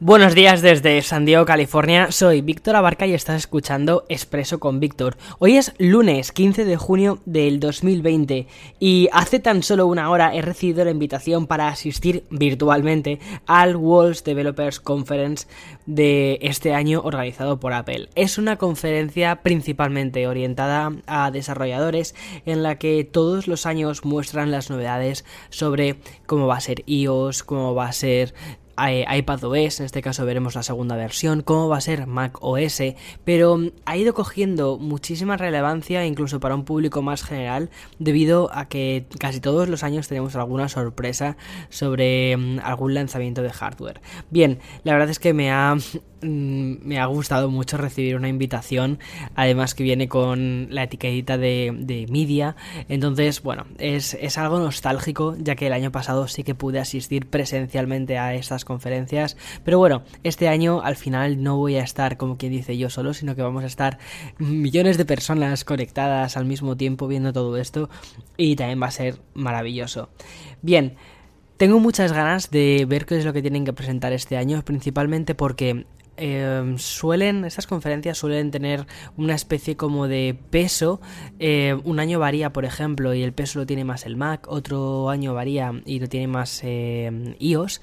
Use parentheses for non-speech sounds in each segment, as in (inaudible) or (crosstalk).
Buenos días desde San Diego, California. Soy Víctor Abarca y estás escuchando Expreso con Víctor. Hoy es lunes 15 de junio del 2020 y hace tan solo una hora he recibido la invitación para asistir virtualmente al World Developers Conference de este año organizado por Apple. Es una conferencia principalmente orientada a desarrolladores en la que todos los años muestran las novedades sobre cómo va a ser iOS, cómo va a ser iPad OS, en este caso veremos la segunda versión, cómo va a ser Mac OS, pero ha ido cogiendo muchísima relevancia incluso para un público más general debido a que casi todos los años tenemos alguna sorpresa sobre mm, algún lanzamiento de hardware. Bien, la verdad es que me ha (laughs) mm, me ha gustado mucho recibir una invitación, además que viene con la etiquetita de, de media, entonces bueno, es, es algo nostálgico ya que el año pasado sí que pude asistir presencialmente a estas conferencias. Pero bueno, este año al final no voy a estar como quien dice yo solo, sino que vamos a estar millones de personas conectadas al mismo tiempo viendo todo esto y también va a ser maravilloso. Bien. Tengo muchas ganas de ver qué es lo que tienen que presentar este año, principalmente porque eh, suelen, estas conferencias suelen tener una especie como de peso. Eh, un año varía, por ejemplo, y el peso lo tiene más el Mac, otro año varía y lo tiene más eh, iOS.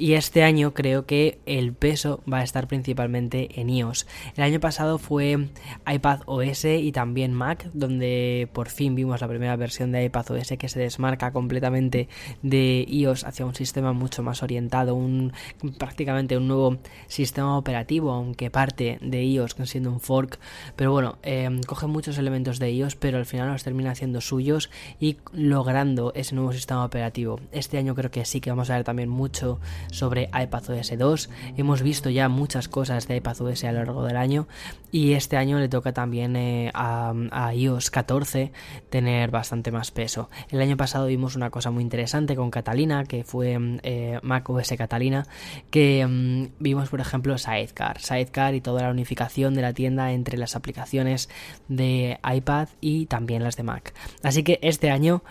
Y este año creo que el peso va a estar principalmente en iOS. El año pasado fue iPad OS y también Mac, donde por fin vimos la primera versión de iPad OS que se desmarca completamente de iOS hacia un sistema mucho más orientado, un prácticamente un nuevo sistema operativo aunque parte de iOS siendo un fork, pero bueno, em, coge muchos elementos de iOS, pero al final los termina haciendo suyos y logrando ese nuevo sistema operativo. Este año creo que sí que vamos a ver también mucho sobre iPadOS 2. Hemos visto ya muchas cosas de iPadOS a lo largo del año y este año le toca también eh, a, iOS 14 tener bastante más peso. El año pasado vimos una cosa muy interesante con Catalina, que fue eh, macOS Catalina, que em, vimos por ejemplo Side Sidecar, y toda la unificación de la tienda entre las aplicaciones de iPad y también las de Mac. Así que este año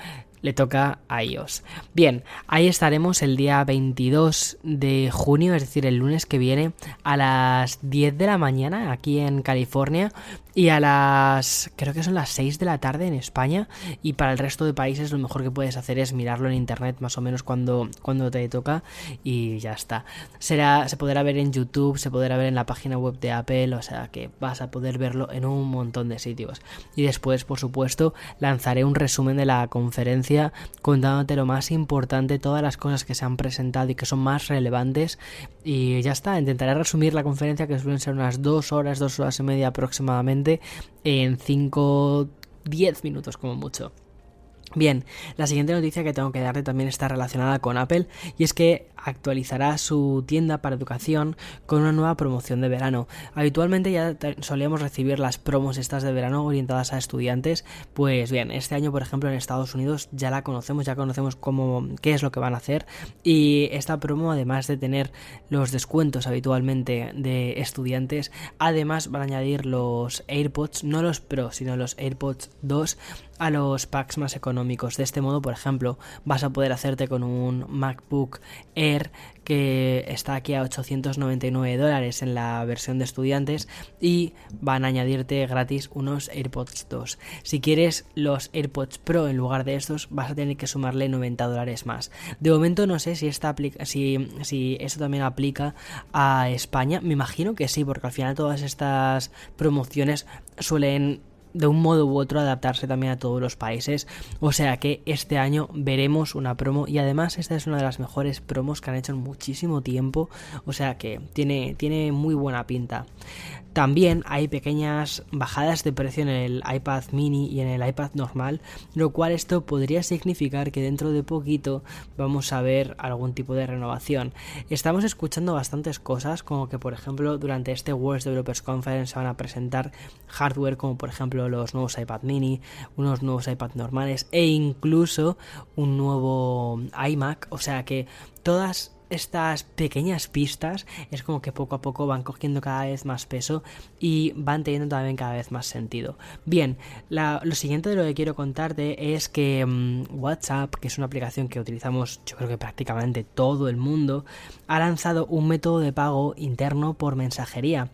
le toca a iOS. Bien, ahí estaremos el día 22 de junio, es decir, el lunes que viene, a las 10 de la mañana aquí en California y a las creo que son las 6 de la tarde en España y para el resto de países lo mejor que puedes hacer es mirarlo en internet más o menos cuando, cuando te toca y ya está. Será, se podrá ver en YouTube, se podrá ver en la página web de Apple, o sea que vas a poder verlo en un montón de sitios. Y después, por supuesto, lanzaré un resumen de la conferencia contándote lo más importante, todas las cosas que se han presentado y que son más relevantes y ya está, intentaré resumir la conferencia que suelen ser unas dos horas, dos horas y media aproximadamente en 5, 10 minutos como mucho. Bien, la siguiente noticia que tengo que darte también está relacionada con Apple y es que actualizará su tienda para educación con una nueva promoción de verano. Habitualmente ya solíamos recibir las promos estas de verano orientadas a estudiantes, pues bien, este año por ejemplo en Estados Unidos ya la conocemos, ya conocemos cómo qué es lo que van a hacer y esta promo además de tener los descuentos habitualmente de estudiantes, además van a añadir los AirPods, no los Pro, sino los AirPods 2 a los packs más económicos. De este modo, por ejemplo, vas a poder hacerte con un MacBook Air que está aquí a 899 dólares en la versión de estudiantes y van a añadirte gratis unos AirPods 2. Si quieres los AirPods Pro en lugar de estos, vas a tener que sumarle 90 dólares más. De momento no sé si, esta si, si esto también aplica a España. Me imagino que sí, porque al final todas estas promociones suelen de un modo u otro adaptarse también a todos los países. O sea que este año veremos una promo y además esta es una de las mejores promos que han hecho en muchísimo tiempo. O sea que tiene, tiene muy buena pinta. También hay pequeñas bajadas de precio en el iPad mini y en el iPad normal, lo cual esto podría significar que dentro de poquito vamos a ver algún tipo de renovación. Estamos escuchando bastantes cosas, como que por ejemplo durante este World Developers Conference se van a presentar hardware como por ejemplo los nuevos iPad mini, unos nuevos iPad normales e incluso un nuevo iMac, o sea que todas estas pequeñas pistas es como que poco a poco van cogiendo cada vez más peso y van teniendo también cada vez más sentido. Bien, lo siguiente de lo que quiero contarte es que mm, WhatsApp, que es una aplicación que utilizamos yo creo que prácticamente todo el mundo, ha lanzado un método de pago interno por mensajería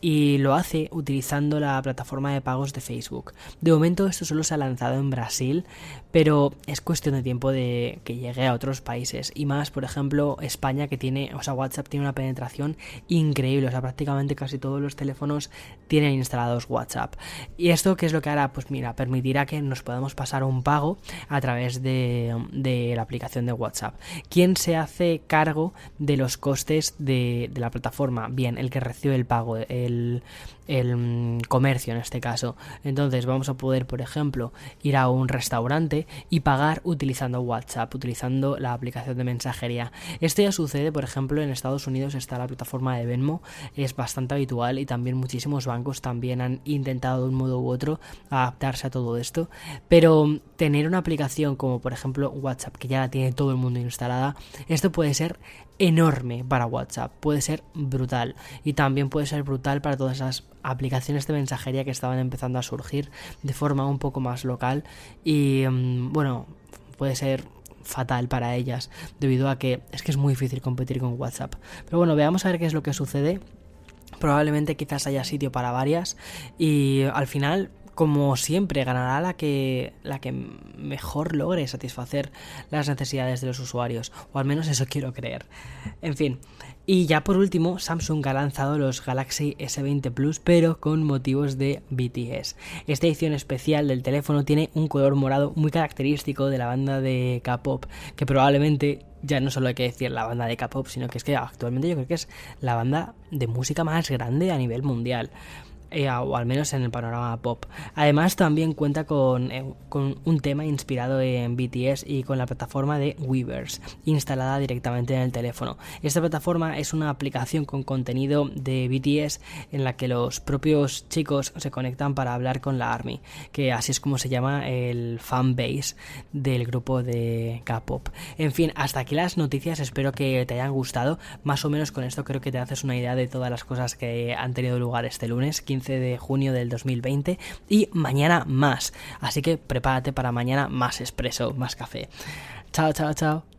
y lo hace utilizando la plataforma de pagos de Facebook. De momento esto solo se ha lanzado en Brasil, pero es cuestión de tiempo de que llegue a otros países y más, por ejemplo, España que tiene, o sea, WhatsApp tiene una penetración increíble, o sea, prácticamente casi todos los teléfonos tienen instalados WhatsApp. ¿Y esto qué es lo que hará? Pues mira, permitirá que nos podamos pasar un pago a través de, la aplicación de WhatsApp. ¿Quién se hace cargo de los costes de, de la plataforma? Bien, el que recibe el pago, el, mm, comercio en este caso. Entonces vamos a poder, por ejemplo, ir a un restaurante y pagar utilizando WhatsApp, utilizando la aplicación de mensajería. Esto ya sucede, por ejemplo, en Estados Unidos está la plataforma de Venmo, es bastante habitual y también muchísimos bancos también han intentado de un modo u otro adaptarse a todo esto. Pero tener una aplicación como por ejemplo WhatsApp, que ya la tiene todo el mundo instalada, esto puede ser enorme para WhatsApp, puede ser brutal y también puede ser brutal para todas esas aplicaciones de mensajería que estaban empezando a surgir de forma un poco más local y mm, bueno, puede ser fatal para ellas debido a que es que es muy difícil competir con WhatsApp. Pero bueno, veamos a ver qué es lo que sucede. Probablemente quizás haya sitio para varias y al final como siempre, ganará la que, la que mejor logre satisfacer las necesidades de los usuarios, o al menos eso (laughs) quiero creer. En fin, y ya por último, Samsung ha lanzado los Galaxy S20 Plus, pero con motivos de BTS. Esta edición especial del teléfono tiene un color morado muy característico de la banda de K-pop, que probablemente ya no solo hay que decir la banda de K-pop, sino que es que actualmente yo creo que es la banda de música más grande a nivel mundial. Eh, o al menos en el panorama pop. Además también cuenta con, eh, con, un tema inspirado en BTS y con la plataforma de Weavers, instalada directamente en el teléfono. Esta plataforma es una aplicación con contenido de BTS en la que los propios chicos se conectan para hablar con la ARMY, que así es como se llama el fanbase del grupo de K-pop. En fin, hasta aquí las noticias, espero que te hayan gustado. Más o menos con esto creo que te haces una idea de todas las cosas que han tenido lugar este lunes, de junio del 2020 y mañana más. Así que prepárate para mañana más expreso, más café. Chao, chao, chao.